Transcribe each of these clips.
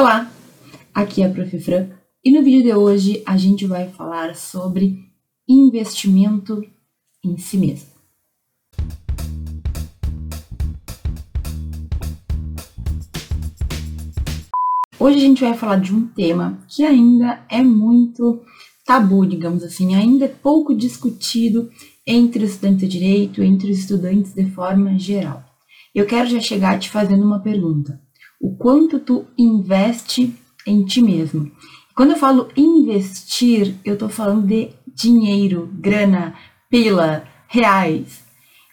Olá, aqui é a Prof. Fran e no vídeo de hoje a gente vai falar sobre investimento em si mesmo. Hoje a gente vai falar de um tema que ainda é muito tabu, digamos assim, ainda é pouco discutido entre os estudantes de direito, entre os estudantes de forma geral. Eu quero já chegar te fazendo uma pergunta o quanto tu investe em ti mesmo. Quando eu falo investir, eu estou falando de dinheiro, grana, pila, reais.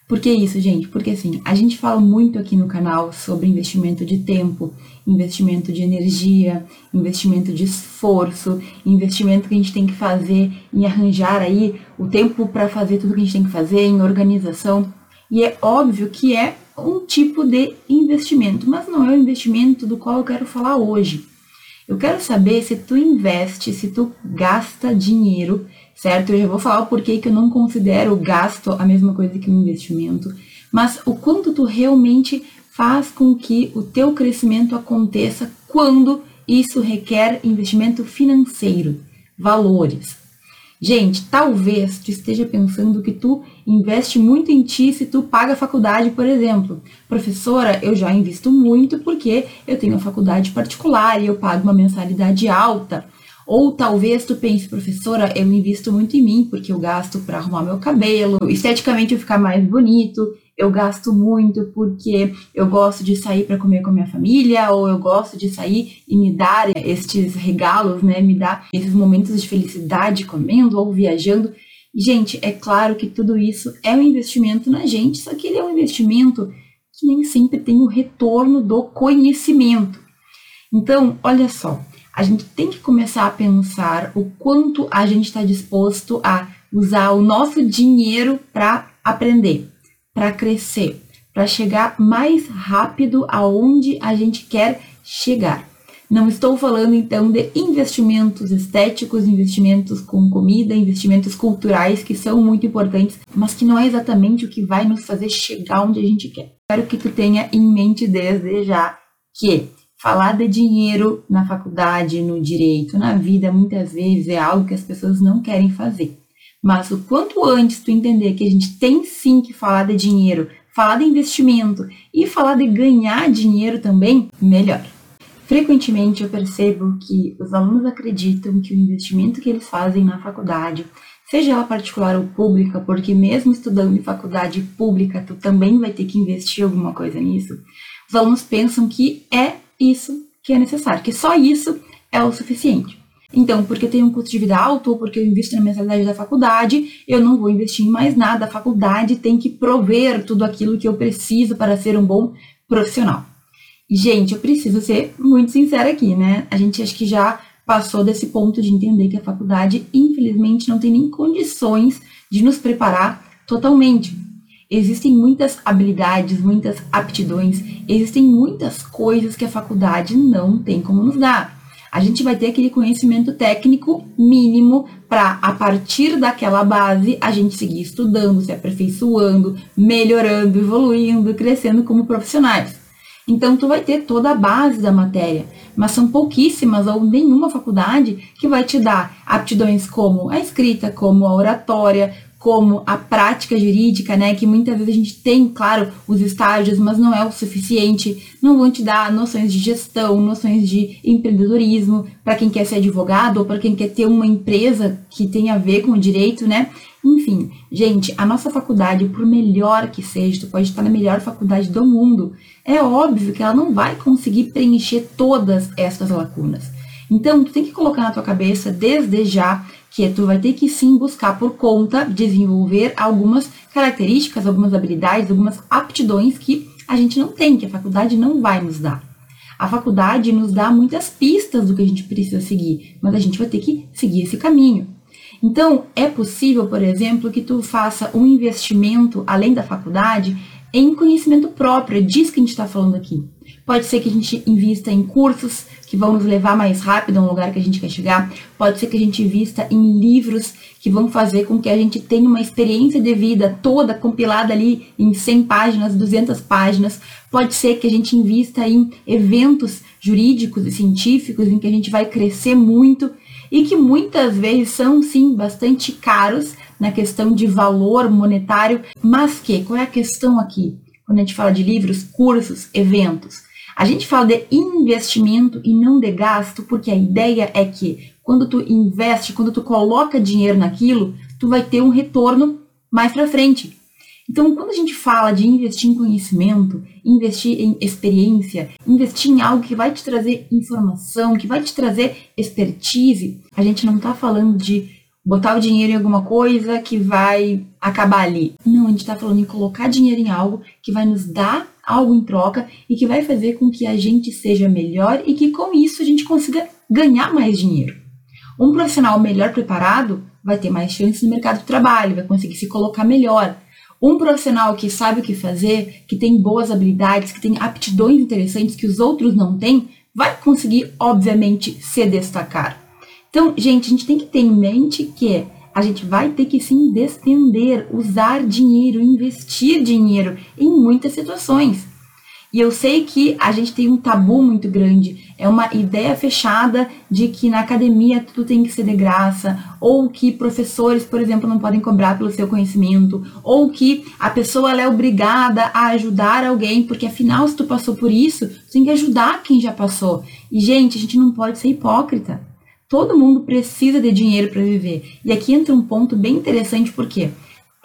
Por que isso, gente? Porque assim, a gente fala muito aqui no canal sobre investimento de tempo, investimento de energia, investimento de esforço, investimento que a gente tem que fazer em arranjar aí o tempo para fazer tudo que a gente tem que fazer, em organização. E é óbvio que é um tipo de investimento, mas não é o investimento do qual eu quero falar hoje. Eu quero saber se tu investe, se tu gasta dinheiro, certo? Eu já vou falar o porquê que eu não considero o gasto a mesma coisa que um investimento, mas o quanto tu realmente faz com que o teu crescimento aconteça quando isso requer investimento financeiro, valores. Gente, talvez tu esteja pensando que tu investe muito em ti se tu paga a faculdade, por exemplo. Professora, eu já invisto muito porque eu tenho a faculdade particular e eu pago uma mensalidade alta. Ou talvez tu pense, professora, eu invisto muito em mim porque eu gasto para arrumar meu cabelo, esteticamente eu ficar mais bonito, eu gasto muito porque eu gosto de sair para comer com a minha família, ou eu gosto de sair e me dar estes regalos, né? Me dar esses momentos de felicidade comendo ou viajando. Gente, é claro que tudo isso é um investimento na gente, só que ele é um investimento que nem sempre tem o retorno do conhecimento. Então, olha só, a gente tem que começar a pensar o quanto a gente está disposto a usar o nosso dinheiro para aprender para crescer, para chegar mais rápido aonde a gente quer chegar. Não estou falando então de investimentos estéticos, investimentos com comida, investimentos culturais que são muito importantes, mas que não é exatamente o que vai nos fazer chegar onde a gente quer. Quero que tu tenha em mente desde já que falar de dinheiro na faculdade, no direito, na vida, muitas vezes é algo que as pessoas não querem fazer. Mas o quanto antes tu entender que a gente tem sim que falar de dinheiro, falar de investimento e falar de ganhar dinheiro também, melhor. Frequentemente eu percebo que os alunos acreditam que o investimento que eles fazem na faculdade, seja ela particular ou pública, porque mesmo estudando em faculdade pública, tu também vai ter que investir alguma coisa nisso. Os alunos pensam que é isso que é necessário, que só isso é o suficiente. Então, porque tem um custo de vida alto ou porque eu invisto na mensalidade da faculdade, eu não vou investir em mais nada. A faculdade tem que prover tudo aquilo que eu preciso para ser um bom profissional. Gente, eu preciso ser muito sincera aqui, né? A gente acho que já passou desse ponto de entender que a faculdade, infelizmente, não tem nem condições de nos preparar totalmente. Existem muitas habilidades, muitas aptidões, existem muitas coisas que a faculdade não tem como nos dar a gente vai ter aquele conhecimento técnico mínimo para, a partir daquela base, a gente seguir estudando, se aperfeiçoando, melhorando, evoluindo, crescendo como profissionais. Então, tu vai ter toda a base da matéria, mas são pouquíssimas ou nenhuma faculdade que vai te dar aptidões como a escrita, como a oratória, como a prática jurídica, né, que muitas vezes a gente tem, claro, os estágios, mas não é o suficiente, não vão te dar noções de gestão, noções de empreendedorismo, para quem quer ser advogado ou para quem quer ter uma empresa que tenha a ver com o direito, né? Enfim, gente, a nossa faculdade, por melhor que seja, tu pode estar na melhor faculdade do mundo, é óbvio que ela não vai conseguir preencher todas essas lacunas. Então, tu tem que colocar na tua cabeça desde já que tu vai ter que sim buscar por conta desenvolver algumas características, algumas habilidades, algumas aptidões que a gente não tem, que a faculdade não vai nos dar. A faculdade nos dá muitas pistas do que a gente precisa seguir, mas a gente vai ter que seguir esse caminho. Então, é possível, por exemplo, que tu faça um investimento além da faculdade em conhecimento próprio, é disso que a gente está falando aqui. Pode ser que a gente invista em cursos que vão nos levar mais rápido a um lugar que a gente quer chegar. Pode ser que a gente invista em livros que vão fazer com que a gente tenha uma experiência de vida toda compilada ali em 100 páginas, 200 páginas. Pode ser que a gente invista em eventos jurídicos e científicos em que a gente vai crescer muito e que muitas vezes são sim bastante caros na questão de valor monetário, mas que qual é a questão aqui? Quando a gente fala de livros, cursos, eventos, a gente fala de investimento e não de gasto, porque a ideia é que quando tu investe, quando tu coloca dinheiro naquilo, tu vai ter um retorno mais para frente. Então, quando a gente fala de investir em conhecimento, investir em experiência, investir em algo que vai te trazer informação, que vai te trazer expertise, a gente não está falando de botar o dinheiro em alguma coisa que vai acabar ali. Não, a gente está falando em colocar dinheiro em algo que vai nos dar algo em troca e que vai fazer com que a gente seja melhor e que com isso a gente consiga ganhar mais dinheiro. Um profissional melhor preparado vai ter mais chances no mercado de trabalho, vai conseguir se colocar melhor, um profissional que sabe o que fazer, que tem boas habilidades, que tem aptidões interessantes que os outros não têm, vai conseguir, obviamente, se destacar. Então, gente, a gente tem que ter em mente que a gente vai ter que sim despender, usar dinheiro, investir dinheiro em muitas situações. E eu sei que a gente tem um tabu muito grande, é uma ideia fechada de que na academia tudo tem que ser de graça, ou que professores, por exemplo, não podem cobrar pelo seu conhecimento, ou que a pessoa é obrigada a ajudar alguém, porque afinal, se tu passou por isso, tu tem que ajudar quem já passou. E, gente, a gente não pode ser hipócrita. Todo mundo precisa de dinheiro para viver. E aqui entra um ponto bem interessante, porque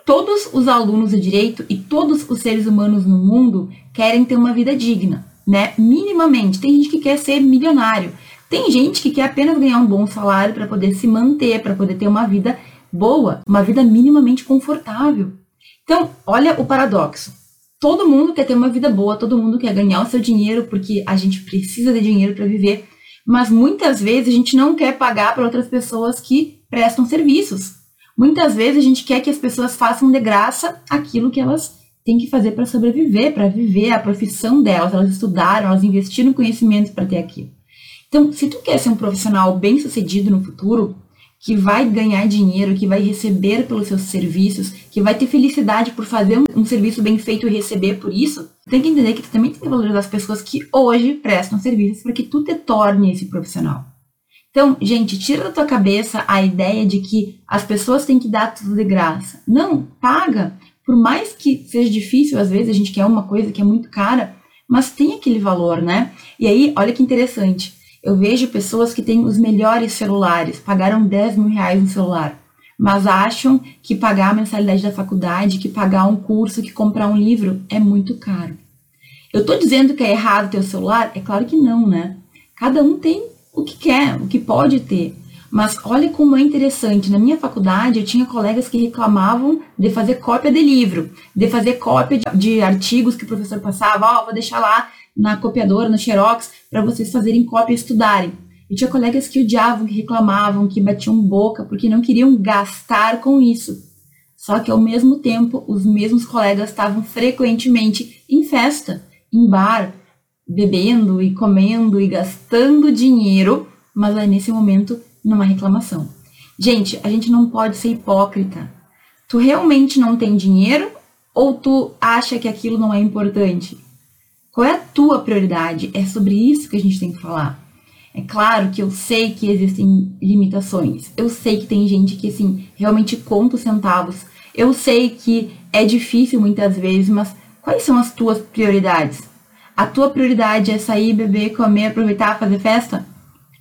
todos os alunos de direito e todos os seres humanos no mundo querem ter uma vida digna, né? Minimamente. Tem gente que quer ser milionário. Tem gente que quer apenas ganhar um bom salário para poder se manter, para poder ter uma vida boa, uma vida minimamente confortável. Então, olha o paradoxo. Todo mundo quer ter uma vida boa, todo mundo quer ganhar o seu dinheiro porque a gente precisa de dinheiro para viver, mas muitas vezes a gente não quer pagar para outras pessoas que prestam serviços. Muitas vezes a gente quer que as pessoas façam de graça aquilo que elas têm que fazer para sobreviver, para viver a profissão delas. Elas estudaram, elas investiram conhecimento para ter aquilo. Então, se tu quer ser um profissional bem sucedido no futuro, que vai ganhar dinheiro, que vai receber pelos seus serviços, que vai ter felicidade por fazer um, um, serviço bem feito e receber por isso, tem que entender que tu também tem que valorizar as pessoas que hoje prestam serviços para que tu te torne esse profissional. Então, gente, tira da tua cabeça a ideia de que as pessoas têm que dar tudo de graça. Não, paga. Por mais que seja difícil, às vezes a gente quer uma coisa que é muito cara, mas tem aquele valor, né? E aí, olha que interessante. Eu vejo pessoas que têm os melhores celulares, pagaram 10 mil reais no celular, mas acham que pagar a mensalidade da faculdade, que pagar um curso, que comprar um livro é muito caro. Eu tô dizendo que é errado ter o celular? É claro que não, né? Cada um tem o que quer, o que pode ter. Mas olha como é interessante. Na minha faculdade, eu tinha colegas que reclamavam de fazer cópia de livro, de fazer cópia de, de artigos que o professor passava. Ó, oh, vou deixar lá na copiadora, no Xerox, para vocês fazerem cópia e estudarem. E tinha colegas que odiavam, que reclamavam, que batiam boca, porque não queriam gastar com isso. Só que ao mesmo tempo, os mesmos colegas estavam frequentemente em festa, em bar, bebendo e comendo e gastando dinheiro, mas aí nesse momento numa reclamação. Gente, a gente não pode ser hipócrita. Tu realmente não tem dinheiro ou tu acha que aquilo não é importante? Qual é a tua prioridade? É sobre isso que a gente tem que falar. É claro que eu sei que existem limitações. Eu sei que tem gente que assim realmente conta os centavos. Eu sei que é difícil muitas vezes, mas quais são as tuas prioridades? A tua prioridade é sair, beber, comer, aproveitar, fazer festa?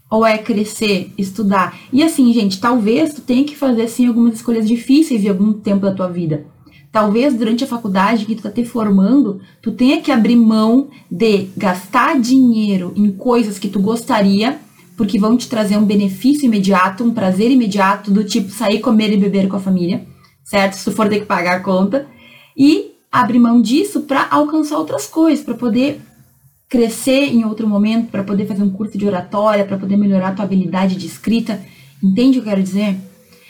Ou é crescer, estudar? E assim, gente, talvez tu tenha que fazer assim algumas escolhas difíceis em algum tempo da tua vida. Talvez durante a faculdade que tu tá te formando, tu tenha que abrir mão de gastar dinheiro em coisas que tu gostaria, porque vão te trazer um benefício imediato, um prazer imediato, do tipo sair, comer e beber com a família, certo? Se tu for ter que pagar a conta. E abrir mão disso para alcançar outras coisas, para poder crescer em outro momento, para poder fazer um curso de oratória, para poder melhorar a tua habilidade de escrita. Entende o que eu quero dizer?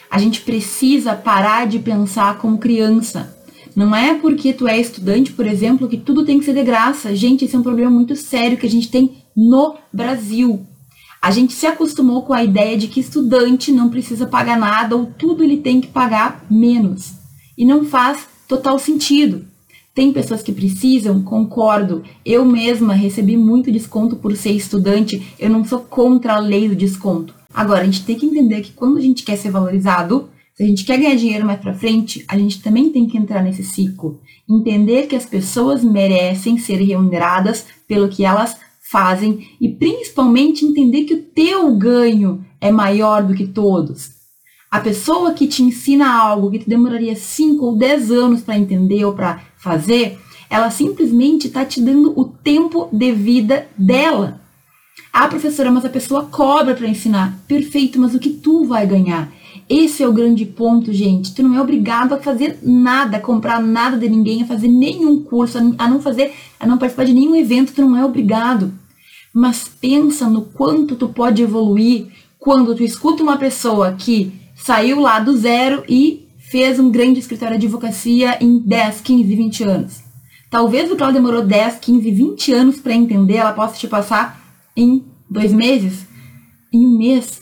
A gente precisa parar de pensar como criança. Não é porque tu é estudante, por exemplo, que tudo tem que ser de graça. Gente, esse é um problema muito sério que a gente tem no Brasil. A gente se acostumou com a ideia de que estudante não precisa pagar nada ou tudo ele tem que pagar menos. E não faz total sentido. Tem pessoas que precisam, concordo. Eu mesma recebi muito desconto por ser estudante. Eu não sou contra a lei do desconto. Agora, a gente tem que entender que quando a gente quer ser valorizado, se a gente quer ganhar dinheiro mais para frente, a gente também tem que entrar nesse ciclo. Entender que as pessoas merecem ser remuneradas pelo que elas fazem e principalmente entender que o teu ganho é maior do que todos. A pessoa que te ensina algo que te demoraria 5 ou 10 anos para entender ou para fazer, ela simplesmente está te dando o tempo de vida dela. Ah, professora, mas a pessoa cobra para ensinar. Perfeito, mas o que tu vai ganhar? Esse é o grande ponto, gente. Tu não é obrigado a fazer nada, a comprar nada de ninguém, a fazer nenhum curso, a não fazer, a não participar de nenhum evento, tu não é obrigado. Mas pensa no quanto tu pode evoluir quando tu escuta uma pessoa que saiu lá do zero e fez um grande escritório de advocacia em 10, 15, 20 anos. Talvez o que ela demorou 10, 15, 20 anos para entender, ela possa te passar em dois meses, em um mês,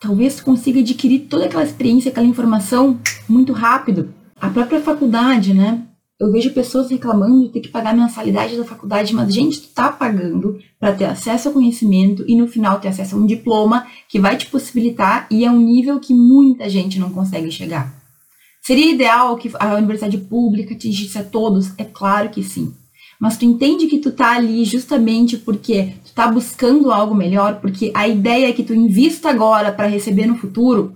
talvez consiga adquirir toda aquela experiência, aquela informação muito rápido. A própria faculdade, né? Eu vejo pessoas reclamando de ter que pagar a mensalidade da faculdade, mas gente, tu tá pagando para ter acesso ao conhecimento e no final ter acesso a um diploma que vai te possibilitar e é um nível que muita gente não consegue chegar. Seria ideal que a universidade pública atingisse a todos? É claro que sim. Mas tu entende que tu tá ali justamente porque tu tá buscando algo melhor, porque a ideia é que tu invista agora para receber no futuro.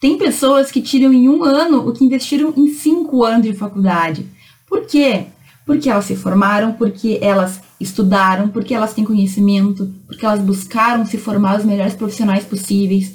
Tem pessoas que tiram em um ano o que investiram em cinco anos de faculdade. Por quê? Porque elas se formaram, porque elas estudaram, porque elas têm conhecimento, porque elas buscaram se formar os melhores profissionais possíveis.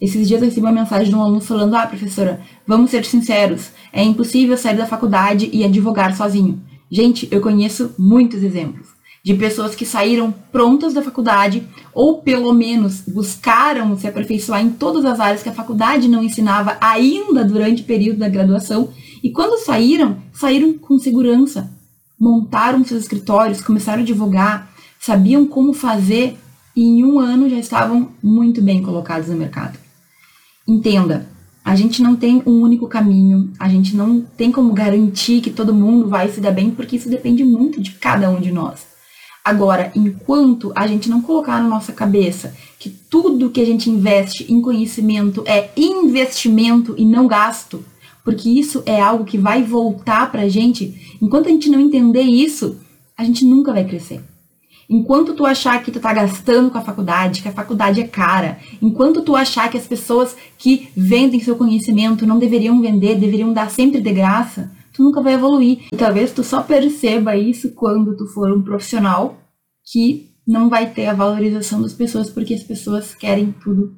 Esses dias eu recebi uma mensagem de um aluno falando: Ah, professora, vamos ser sinceros, é impossível sair da faculdade e advogar sozinho. Gente, eu conheço muitos exemplos de pessoas que saíram prontas da faculdade ou pelo menos buscaram se aperfeiçoar em todas as áreas que a faculdade não ensinava ainda durante o período da graduação e quando saíram, saíram com segurança, montaram seus escritórios, começaram a advogar, sabiam como fazer e em um ano já estavam muito bem colocados no mercado. Entenda, a gente não tem um único caminho, a gente não tem como garantir que todo mundo vai se dar bem, porque isso depende muito de cada um de nós. Agora, enquanto a gente não colocar na nossa cabeça que tudo que a gente investe em conhecimento é investimento e não gasto, porque isso é algo que vai voltar para a gente, enquanto a gente não entender isso, a gente nunca vai crescer. Enquanto tu achar que tu tá gastando com a faculdade, que a faculdade é cara, enquanto tu achar que as pessoas que vendem seu conhecimento não deveriam vender, deveriam dar sempre de graça, tu nunca vai evoluir. E talvez tu só perceba isso quando tu for um profissional que não vai ter a valorização das pessoas porque as pessoas querem tudo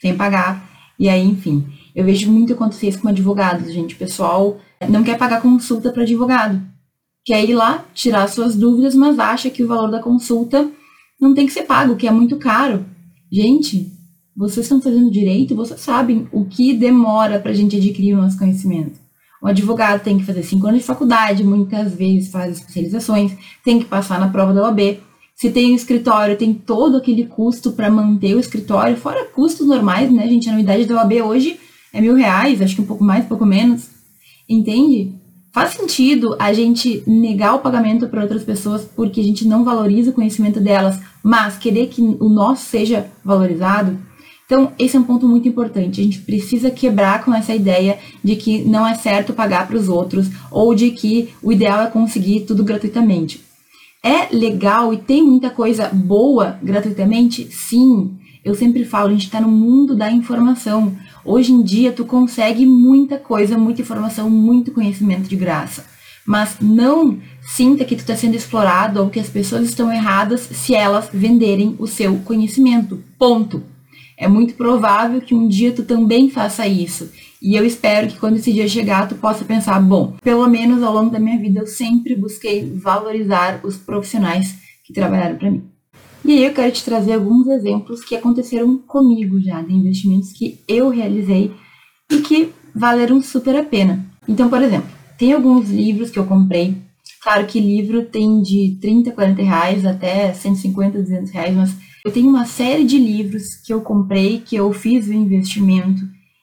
sem pagar. E aí, enfim, eu vejo muito acontecer isso com advogados, gente. O pessoal não quer pagar consulta para advogado quer ir lá tirar suas dúvidas, mas acha que o valor da consulta não tem que ser pago, que é muito caro. Gente, vocês estão fazendo direito, vocês sabem o que demora para a gente adquirir o nosso conhecimento. O advogado tem que fazer cinco anos de faculdade, muitas vezes faz especializações, tem que passar na prova da OAB. Se tem um escritório, tem todo aquele custo para manter o escritório, fora custos normais, né, gente? A anuidade da OAB hoje é mil reais, acho que um pouco mais, um pouco menos. Entende? Faz sentido a gente negar o pagamento para outras pessoas porque a gente não valoriza o conhecimento delas, mas querer que o nosso seja valorizado? Então, esse é um ponto muito importante. A gente precisa quebrar com essa ideia de que não é certo pagar para os outros ou de que o ideal é conseguir tudo gratuitamente. É legal e tem muita coisa boa gratuitamente? Sim. Eu sempre falo, a gente está no mundo da informação. Hoje em dia, tu consegue muita coisa, muita informação, muito conhecimento de graça. Mas não sinta que tu está sendo explorado ou que as pessoas estão erradas se elas venderem o seu conhecimento. Ponto. É muito provável que um dia tu também faça isso. E eu espero que quando esse dia chegar, tu possa pensar, bom, pelo menos ao longo da minha vida eu sempre busquei valorizar os profissionais que trabalharam para mim. E aí eu quero te trazer alguns exemplos que aconteceram comigo já, de investimentos que eu realizei e que valeram super a pena. Então, por exemplo, tem alguns livros que eu comprei. Claro que livro tem de 30, 40 reais até 150, 200 reais, mas Eu tenho uma série de livros que eu comprei, que eu fiz o investimento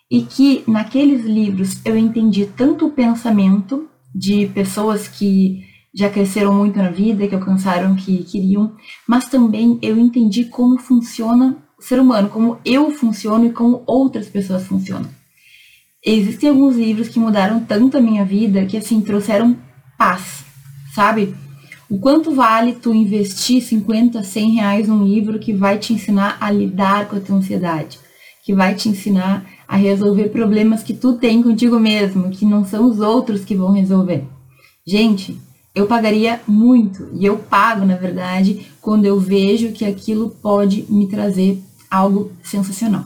e que naqueles livros eu entendi tanto o pensamento de pessoas que já cresceram muito na vida, que alcançaram o que queriam, mas também eu entendi como funciona o ser humano, como eu funciono e como outras pessoas funcionam. Existem alguns livros que mudaram tanto a minha vida que assim trouxeram paz, sabe? O quanto vale tu investir 50, 100 reais num livro que vai te ensinar a lidar com a tua ansiedade, que vai te ensinar a resolver problemas que tu tem contigo mesmo, que não são os outros que vão resolver. Gente, eu pagaria muito, e eu pago, na verdade, quando eu vejo que aquilo pode me trazer algo sensacional.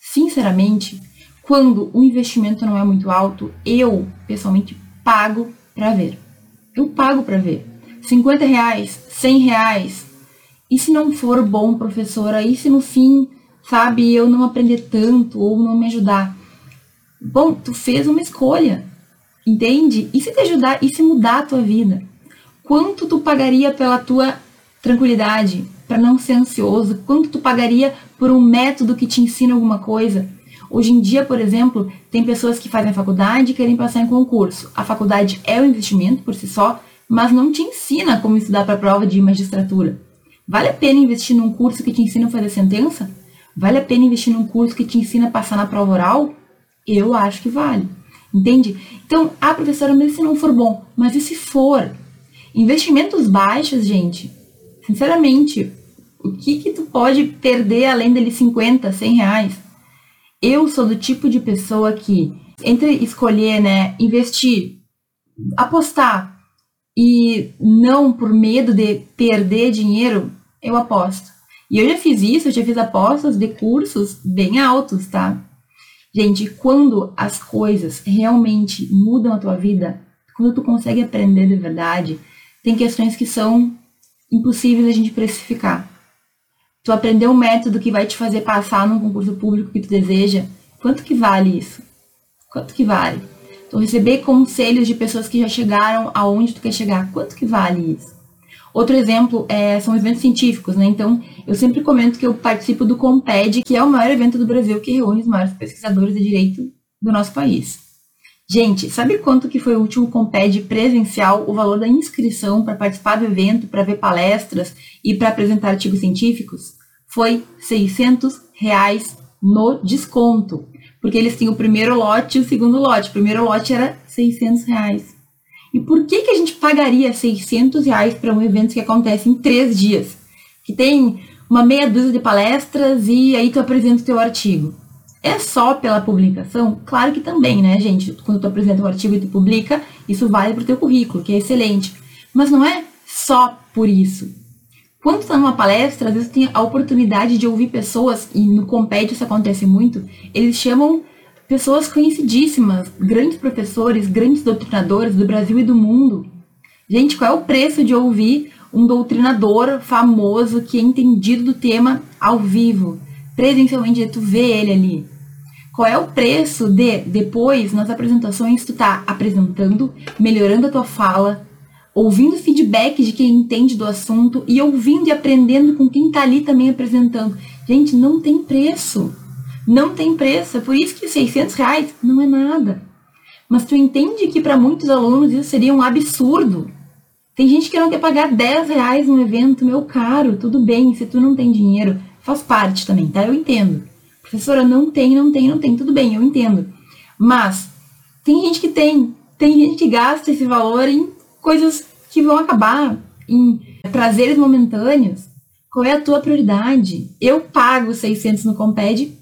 Sinceramente, quando o investimento não é muito alto, eu, pessoalmente, pago para ver. Eu pago para ver. 50 reais, 100 reais. E se não for bom, professora? E se no fim, sabe, eu não aprender tanto ou não me ajudar? Bom, tu fez uma escolha, entende? E se te ajudar, e se mudar a tua vida? Quanto tu pagaria pela tua tranquilidade, para não ser ansioso? Quanto tu pagaria por um método que te ensina alguma coisa? Hoje em dia, por exemplo, tem pessoas que fazem a faculdade e querem passar em concurso. A faculdade é um investimento por si só, mas não te ensina como estudar para a prova de magistratura. Vale a pena investir num curso que te ensina a fazer sentença? Vale a pena investir num curso que te ensina a passar na prova oral? Eu acho que vale. Entende? Então, ah, professora, mas se não for bom? Mas e se for? Investimentos baixos, gente, sinceramente, o que que tu pode perder além dele 50, 100 reais? Eu sou do tipo de pessoa que, entre escolher, né, investir, apostar e não por medo de perder dinheiro, eu aposto. E eu já fiz isso, eu já fiz apostas de cursos bem altos, tá? Gente, quando as coisas realmente mudam a tua vida, quando tu consegue aprender de verdade, tem questões que são impossíveis a gente precificar. Tu aprender um método que vai te fazer passar num concurso público que tu deseja, quanto que vale isso? Quanto que vale? Então, receber conselhos de pessoas que já chegaram aonde tu quer chegar, quanto que vale isso? Outro exemplo é, são eventos científicos, né? Então, eu sempre comento que eu participo do Comped, que é o maior evento do Brasil que reúne os maiores pesquisadores de direito do nosso país. Gente, sabe quanto que foi o último Comped presencial, o valor da inscrição para participar do evento, para ver palestras e para apresentar artigos científicos? Foi 600 reais no desconto porque eles tinham o primeiro lote e o segundo lote. O primeiro lote era 600 reais. E por que, que a gente pagaria 600 reais para um evento que acontece em três dias? Que tem uma meia dúzia de palestras e aí tu apresenta o teu artigo. É só pela publicação? Claro que também, né, gente? Quando tu apresenta um artigo e tu publica, isso vale para o teu currículo, que é excelente. Mas não é só por isso. Quando está numa palestra, às vezes tem a oportunidade de ouvir pessoas, e no Comped isso acontece muito, eles chamam pessoas conhecidíssimas, grandes professores, grandes doutrinadores do Brasil e do mundo. Gente, qual é o preço de ouvir um doutrinador famoso que é entendido do tema ao vivo, presencialmente, tu vê ele ali? Qual é o preço de, depois, nas apresentações, tu tá apresentando, melhorando a tua fala, ouvindo feedback de quem entende do assunto e ouvindo e aprendendo com quem está ali também apresentando. Gente, não tem preço. Não tem preço. É por isso que 600 reais não é nada. Mas tu entende que para muitos alunos isso seria um absurdo. Tem gente que não quer pagar 10 reais num evento, meu caro, tudo bem, se tu não tem dinheiro, faz parte também, tá? Eu entendo. Professora, não tem, não tem, não tem, tudo bem, eu entendo. Mas tem gente que tem, tem gente que gasta esse valor em coisas que vão acabar em prazeres momentâneos. Qual é a tua prioridade? Eu pago 600 no Comped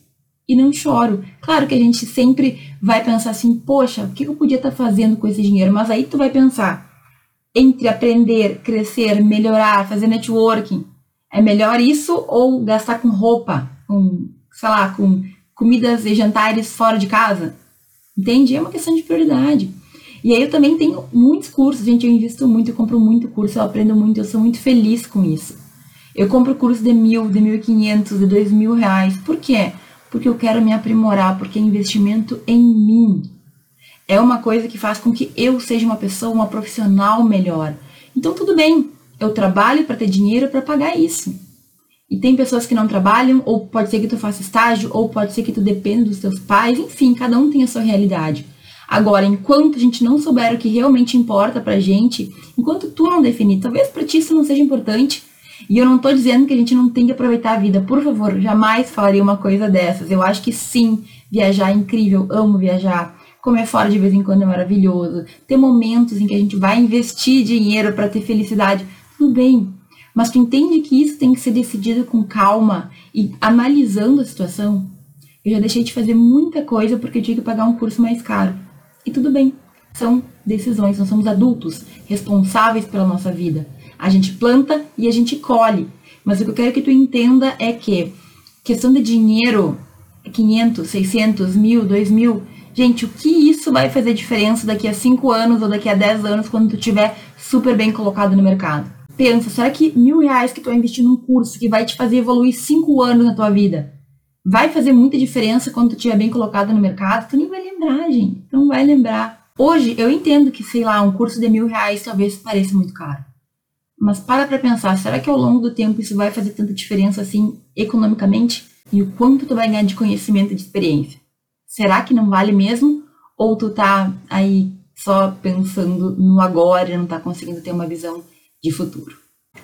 e não choro. Claro que a gente sempre vai pensar assim, poxa, o que eu podia estar fazendo com esse dinheiro? Mas aí tu vai pensar, entre aprender, crescer, melhorar, fazer networking, é melhor isso ou gastar com roupa, com, sei lá, com comidas e jantares fora de casa? Entende? É uma questão de prioridade. E aí eu também tenho muitos cursos, gente, eu invisto muito, eu compro muito curso, eu aprendo muito, eu sou muito feliz com isso. Eu compro curso de mil, de mil e quinhentos, de dois mil reais. Por quê? Porque eu quero me aprimorar, porque é investimento em mim. É uma coisa que faz com que eu seja uma pessoa, uma profissional melhor. Então tudo bem, eu trabalho para ter dinheiro para pagar isso. E tem pessoas que não trabalham, ou pode ser que tu faça estágio, ou pode ser que tu dependa dos teus pais, enfim, cada um tem a sua realidade. Agora, enquanto a gente não souber o que realmente importa pra gente, enquanto tu não definir, talvez pra ti isso não seja importante, e eu não tô dizendo que a gente não tem que aproveitar a vida, por favor, jamais falaria uma coisa dessas. Eu acho que sim, viajar é incrível, amo viajar. Comer fora de vez em quando é maravilhoso. Ter momentos em que a gente vai investir dinheiro para ter felicidade, tudo bem. Mas tu entende que isso tem que ser decidido com calma e analisando a situação? Eu já deixei de fazer muita coisa porque eu tinha que pagar um curso mais caro. E tudo bem. São decisões, nós somos adultos, responsáveis pela nossa vida. A gente planta e a gente colhe. Mas o que eu quero que tu entenda é que questão de dinheiro, 500, 600, mil, 2 mil, gente, o que isso vai fazer diferença daqui a 5 anos ou daqui a 10 anos quando tu estiver super bem colocado no mercado? Pensa, será que mil reais que tu vai investir num curso que vai te fazer evoluir 5 anos na tua vida vai fazer muita diferença quando tu estiver bem colocado no mercado? Tu nem vai lembrar, gente. Tu não vai lembrar. Hoje, eu entendo que, sei lá, um curso de mil reais talvez pareça muito caro. Mas para pra pensar, será que ao longo do tempo isso vai fazer tanta diferença assim economicamente? E o quanto tu vai ganhar de conhecimento e de experiência? Será que não vale mesmo? Ou tu tá aí só pensando no agora e não tá conseguindo ter uma visão de futuro?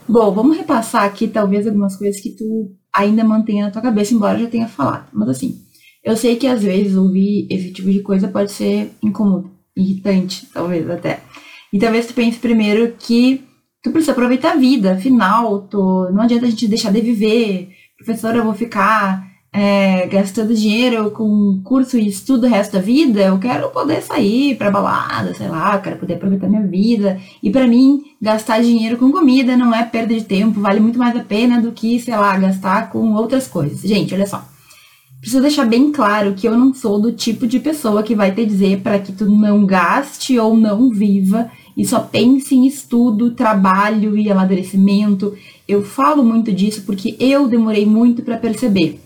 Bom, vamos repassar aqui talvez algumas coisas que tu ainda mantenha na tua cabeça, embora eu já tenha falado. Mas assim, eu sei que às vezes ouvir esse tipo de coisa pode ser incômodo, irritante, talvez até. E talvez tu pense primeiro que tu precisa aproveitar a vida, afinal, tu, não adianta a gente deixar de viver. Professora, eu vou ficar é, gastando dinheiro com curso e estudo o resto da vida, eu quero poder sair pra balada, sei lá, quero poder aproveitar minha vida. E para mim, gastar dinheiro com comida não é perda de tempo, vale muito mais a pena do que, sei lá, gastar com outras coisas. Gente, olha só. Preciso deixar bem claro que eu não sou do tipo de pessoa que vai te dizer para que tu não gaste ou não viva e só pense em estudo, trabalho e amadurecimento. Eu falo muito disso porque eu demorei muito para perceber.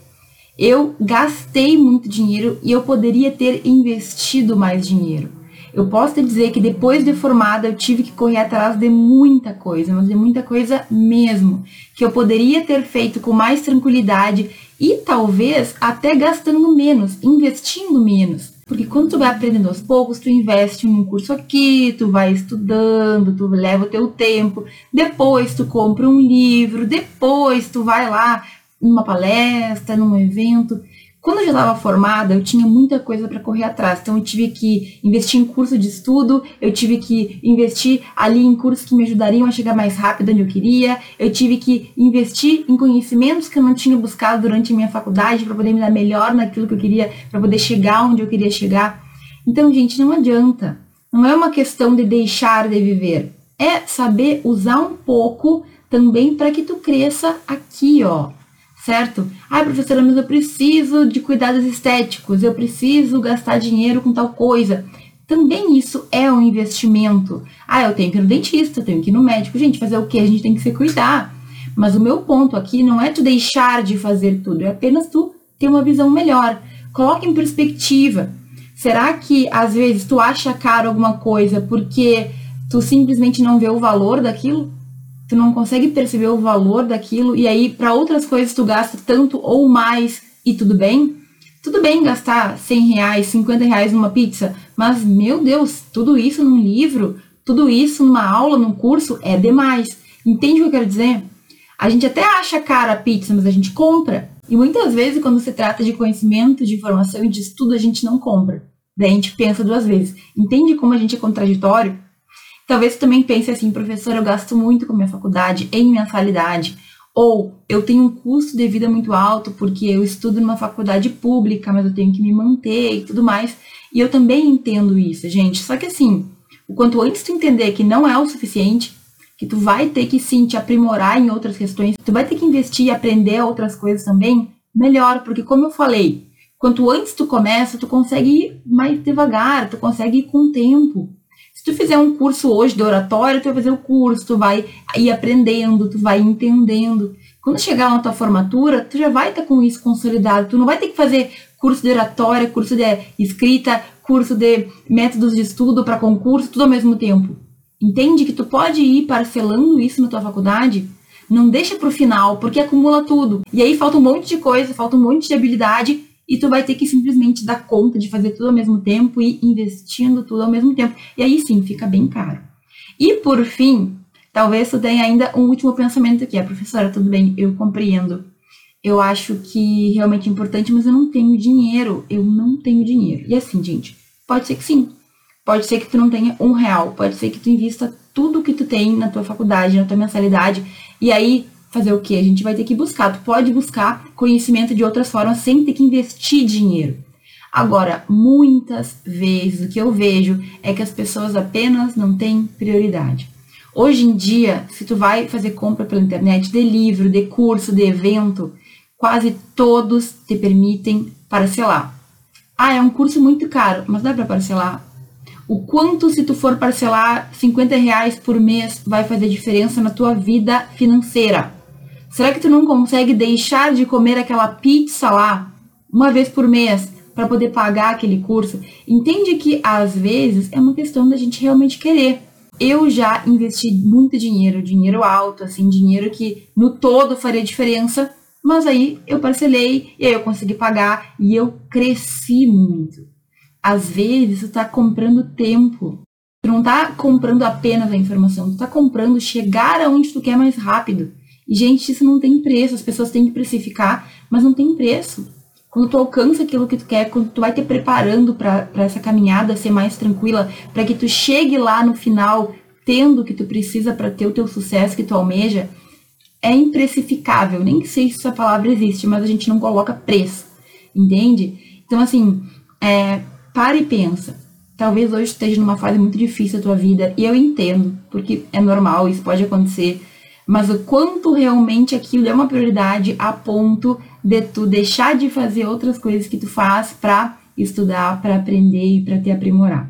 Eu gastei muito dinheiro e eu poderia ter investido mais dinheiro. Eu posso te dizer que depois de formada eu tive que correr atrás de muita coisa, mas de muita coisa mesmo, que eu poderia ter feito com mais tranquilidade e talvez até gastando menos, investindo menos. Porque quando tu vai aprendendo aos poucos, tu investe em um curso aqui, tu vai estudando, tu leva o teu tempo, depois tu compra um livro, depois tu vai lá numa palestra, num evento. Quando eu já estava formada, eu tinha muita coisa para correr atrás. Então, eu tive que investir em curso de estudo, eu tive que investir ali em cursos que me ajudariam a chegar mais rápido onde eu queria, eu tive que investir em conhecimentos que eu não tinha buscado durante a minha faculdade para poder me dar melhor naquilo que eu queria, para poder chegar onde eu queria chegar. Então, gente, não adianta. Não é uma questão de deixar de viver. É saber usar um pouco também para que tu cresça aqui, ó certo? Ah, professora, mas eu preciso de cuidados estéticos, eu preciso gastar dinheiro com tal coisa. Também isso é um investimento. Ah, eu tenho que ir no dentista, eu tenho que ir no médico. Gente, fazer o que? A gente tem que se cuidar. Mas o meu ponto aqui não é tu deixar de fazer tudo, é apenas tu ter uma visão melhor. Coloque em perspectiva. Será que às vezes tu acha caro alguma coisa porque tu simplesmente não vê o valor daquilo? Tu não consegue perceber o valor daquilo e aí para outras coisas tu gasta tanto ou mais e tudo bem. Tudo bem gastar 100 reais, 50 reais numa pizza, mas meu Deus, tudo isso num livro, tudo isso numa aula, num curso é demais. Entende o que eu quero dizer? A gente até acha cara a pizza, mas a gente compra. E muitas vezes, quando se trata de conhecimento, de informação e de estudo, a gente não compra. Daí a gente pensa duas vezes. Entende como a gente é contraditório? Talvez você também pense assim, professor, eu gasto muito com minha faculdade em mensalidade. Ou eu tenho um custo de vida muito alto porque eu estudo numa faculdade pública, mas eu tenho que me manter e tudo mais. E eu também entendo isso, gente. Só que assim, o quanto antes tu entender que não é o suficiente, que tu vai ter que sim te aprimorar em outras questões, tu vai ter que investir e aprender outras coisas também, melhor, porque como eu falei, quanto antes tu começa, tu consegue ir mais devagar, tu consegue ir com o tempo. Se tu fizer um curso hoje de oratório, tu vai fazer o curso, tu vai ir aprendendo, tu vai entendendo. Quando chegar na tua formatura, tu já vai estar com isso consolidado. Tu não vai ter que fazer curso de oratória, curso de escrita, curso de métodos de estudo para concurso, tudo ao mesmo tempo. Entende que tu pode ir parcelando isso na tua faculdade, Não deixa pro final, porque acumula tudo. E aí falta um monte de coisa, falta um monte de habilidade e tu vai ter que simplesmente dar conta de fazer tudo ao mesmo tempo e investindo tudo ao mesmo tempo. E aí sim, fica bem caro. E por fim, talvez tu tenha ainda um último pensamento aqui. A professora, tudo bem, eu compreendo. Eu acho que realmente é importante, mas eu não tenho dinheiro. Eu não tenho dinheiro. E assim, gente, pode ser que sim. Pode ser que tu não tenha um real. Pode ser que tu invista tudo que tu tem na tua faculdade, na tua mensalidade. E aí fazer o que? A gente vai ter que buscar. Tu pode buscar conhecimento de outras formas sem ter que investir dinheiro. Agora, muitas vezes o que eu vejo é que as pessoas apenas não têm prioridade. Hoje em dia, se tu vai fazer compra pela internet de livro, de curso, de evento, quase todos te permitem parcelar. Ah, é um curso muito caro, mas dá para parcelar? O quanto se tu for parcelar 50 reais por mês vai fazer diferença na tua vida financeira? Será que tu não consegue deixar de comer aquela pizza lá uma vez por mês para poder pagar aquele curso? Entende que às vezes é uma questão da gente realmente querer. Eu já investi muito dinheiro, dinheiro alto, assim, dinheiro que no todo faria diferença, mas aí eu parcelei e aí eu consegui pagar e eu cresci muito. Às vezes tu tá comprando tempo. Tu não tá comprando apenas a informação, tu tá comprando chegar aonde tu quer mais rápido. Gente, isso não tem preço. As pessoas têm que precificar, mas não tem preço. Quando tu alcança aquilo que tu quer, quando tu vai te preparando para essa caminhada ser mais tranquila, para que tu chegue lá no final tendo o que tu precisa para ter o teu sucesso que tu almeja, é imprecificável. Nem sei se essa palavra existe, mas a gente não coloca preço, entende? Então, assim, é, para e pensa. Talvez hoje esteja numa fase muito difícil da tua vida, e eu entendo, porque é normal, isso pode acontecer mas o quanto realmente aquilo é uma prioridade a ponto de tu deixar de fazer outras coisas que tu faz para estudar, para aprender e para te aprimorar.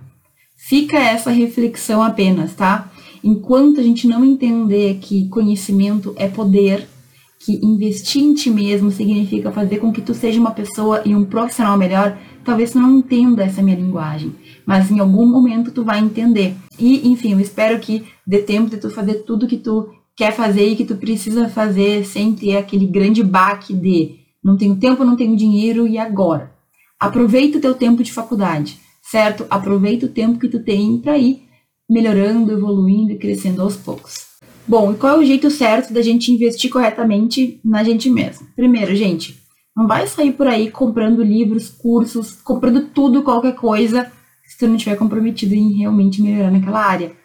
Fica essa reflexão apenas, tá? Enquanto a gente não entender que conhecimento é poder, que investir em ti mesmo significa fazer com que tu seja uma pessoa e um profissional melhor, talvez tu não entenda essa minha linguagem, mas em algum momento tu vai entender. E, enfim, eu espero que dê tempo de tu fazer tudo que tu quer fazer e que tu precisa fazer sem ter aquele grande baque de não tenho tempo, não tenho dinheiro e agora. Aproveita o teu tempo de faculdade, certo? Aproveita o tempo que tu tem para ir melhorando, evoluindo e crescendo aos poucos. Bom, e qual é o jeito certo da gente investir corretamente na gente mesmo? Primeiro, gente, não vai sair por aí comprando livros, cursos, comprando tudo, qualquer coisa, se tu não estiver comprometido em realmente melhorar naquela área.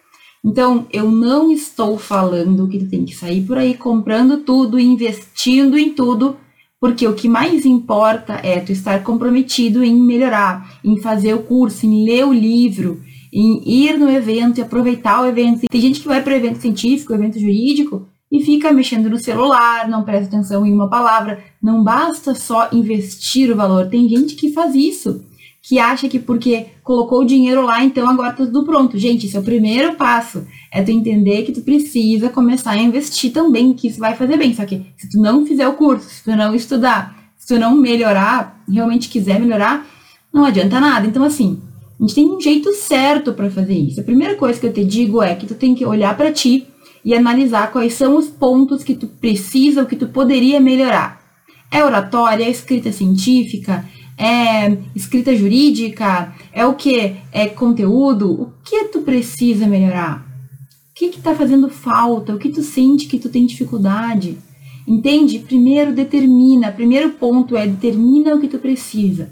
Então, eu não estou falando que tu tem que sair por aí comprando tudo, investindo em tudo, porque o que mais importa é tu estar comprometido em melhorar, em fazer o curso, em ler o livro, em ir no evento e aproveitar o evento. Tem gente que vai para evento científico, evento jurídico, e fica mexendo no celular, não presta atenção em uma palavra. Não basta só investir o valor. Tem gente que faz isso que acha que porque colocou o dinheiro lá, então agora tá tudo pronto. Gente, esse é o primeiro passo. É tu entender que tu precisa começar a investir também, que isso vai fazer bem. Só que se tu não fizer o curso, se tu não estudar, se tu não melhorar, realmente quiser melhorar, não adianta nada. Então, assim, a gente tem um jeito certo para fazer isso. A primeira coisa que eu te digo é que tu tem que olhar para ti e analisar quais são os pontos que tu precisa ou que tu poderia melhorar. É oratória, é escrita científica, é escrita jurídica? É o que? É conteúdo? O que tu precisa melhorar? O que está fazendo falta? O que tu sente que tu tem dificuldade? Entende? Primeiro, determina. Primeiro ponto é determina o que tu precisa.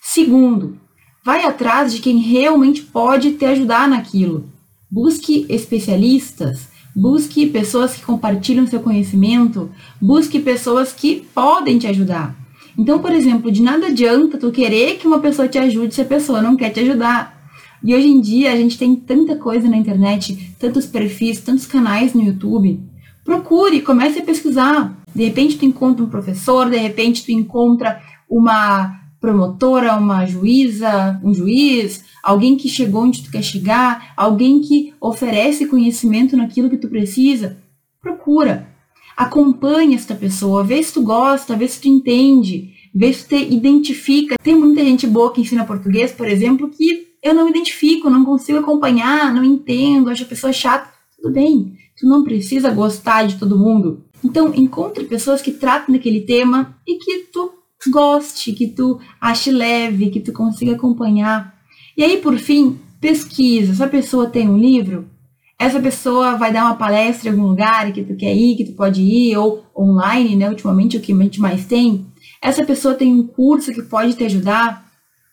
Segundo, vai atrás de quem realmente pode te ajudar naquilo. Busque especialistas, busque pessoas que compartilham seu conhecimento, busque pessoas que podem te ajudar. Então, por exemplo, de nada adianta tu querer que uma pessoa te ajude se a pessoa não quer te ajudar. E hoje em dia a gente tem tanta coisa na internet, tantos perfis, tantos canais no YouTube. Procure, comece a pesquisar. De repente tu encontra um professor, de repente tu encontra uma promotora, uma juíza, um juiz, alguém que chegou onde tu quer chegar, alguém que oferece conhecimento naquilo que tu precisa. Procura. Acompanhe esta pessoa, vê se tu gosta, vê se tu entende, vê se tu identifica. Tem muita gente boa que ensina português, por exemplo, que eu não identifico, não consigo acompanhar, não entendo, acho a pessoa chata. Tudo bem, tu não precisa gostar de todo mundo. Então, encontre pessoas que tratam daquele tema e que tu goste, que tu ache leve, que tu consiga acompanhar. E aí, por fim, pesquisa. Essa pessoa tem um livro? Essa pessoa vai dar uma palestra em algum lugar que tu quer ir, que tu pode ir, ou online, né? Ultimamente, o que a gente mais tem. Essa pessoa tem um curso que pode te ajudar.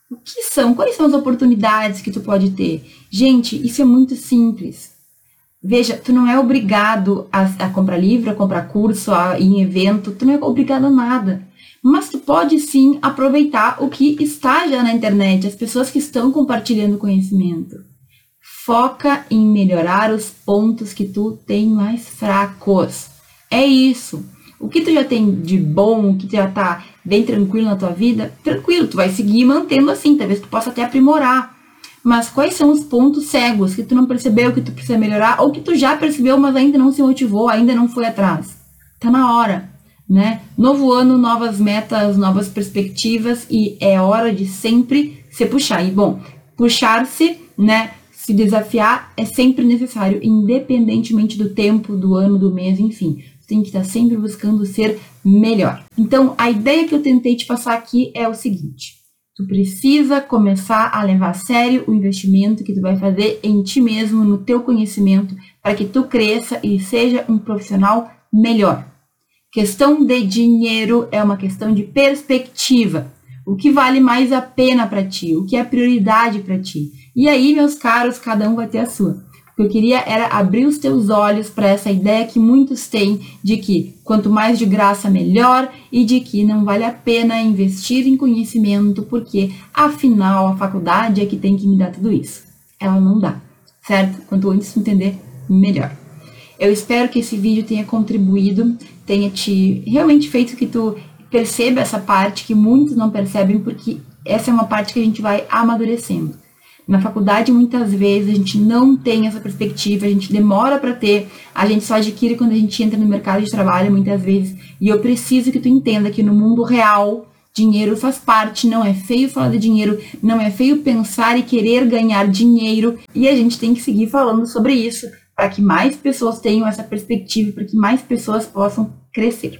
O que são? Quais são as oportunidades que tu pode ter? Gente, isso é muito simples. Veja, tu não é obrigado a, a comprar livro, a comprar curso, a ir em evento, tu não é obrigado a nada. Mas tu pode sim aproveitar o que está já na internet, as pessoas que estão compartilhando conhecimento. Foca em melhorar os pontos que tu tem mais fracos. É isso. O que tu já tem de bom, o que já tá bem tranquilo na tua vida, tranquilo, tu vai seguir mantendo assim, talvez tu possa até aprimorar. Mas quais são os pontos cegos que tu não percebeu, que tu precisa melhorar, ou que tu já percebeu, mas ainda não se motivou, ainda não foi atrás? Tá na hora, né? Novo ano, novas metas, novas perspectivas e é hora de sempre se puxar. E bom, puxar-se, né? Se desafiar é sempre necessário, independentemente do tempo, do ano, do mês, enfim tem que estar sempre buscando ser melhor. Então, a ideia que eu tentei te passar aqui é o seguinte: tu precisa começar a levar a sério o investimento que tu vai fazer em ti mesmo, no teu conhecimento, para que tu cresça e seja um profissional melhor. Questão de dinheiro é uma questão de perspectiva. O que vale mais a pena para ti? O que é prioridade para ti? E aí, meus caros, cada um vai ter a sua. O que eu queria era abrir os teus olhos para essa ideia que muitos têm de que quanto mais de graça melhor e de que não vale a pena investir em conhecimento porque afinal a faculdade é que tem que me dar tudo isso. Ela não dá, certo? Quanto antes entender, melhor. Eu espero que esse vídeo tenha contribuído, tenha te realmente feito que tu perceba essa parte que muitos não percebem porque essa é uma parte que a gente vai amadurecendo. Na faculdade, muitas vezes, a gente não tem essa perspectiva, a gente demora para ter, a gente só adquire quando a gente entra no mercado de trabalho, muitas vezes. E eu preciso que tu entenda que no mundo real, dinheiro faz parte, não é feio falar de dinheiro, não é feio pensar e querer ganhar dinheiro. E a gente tem que seguir falando sobre isso para que mais pessoas tenham essa perspectiva, para que mais pessoas possam crescer.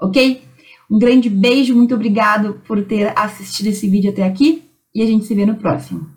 Ok? Um grande beijo, muito obrigado por ter assistido esse vídeo até aqui e a gente se vê no próximo.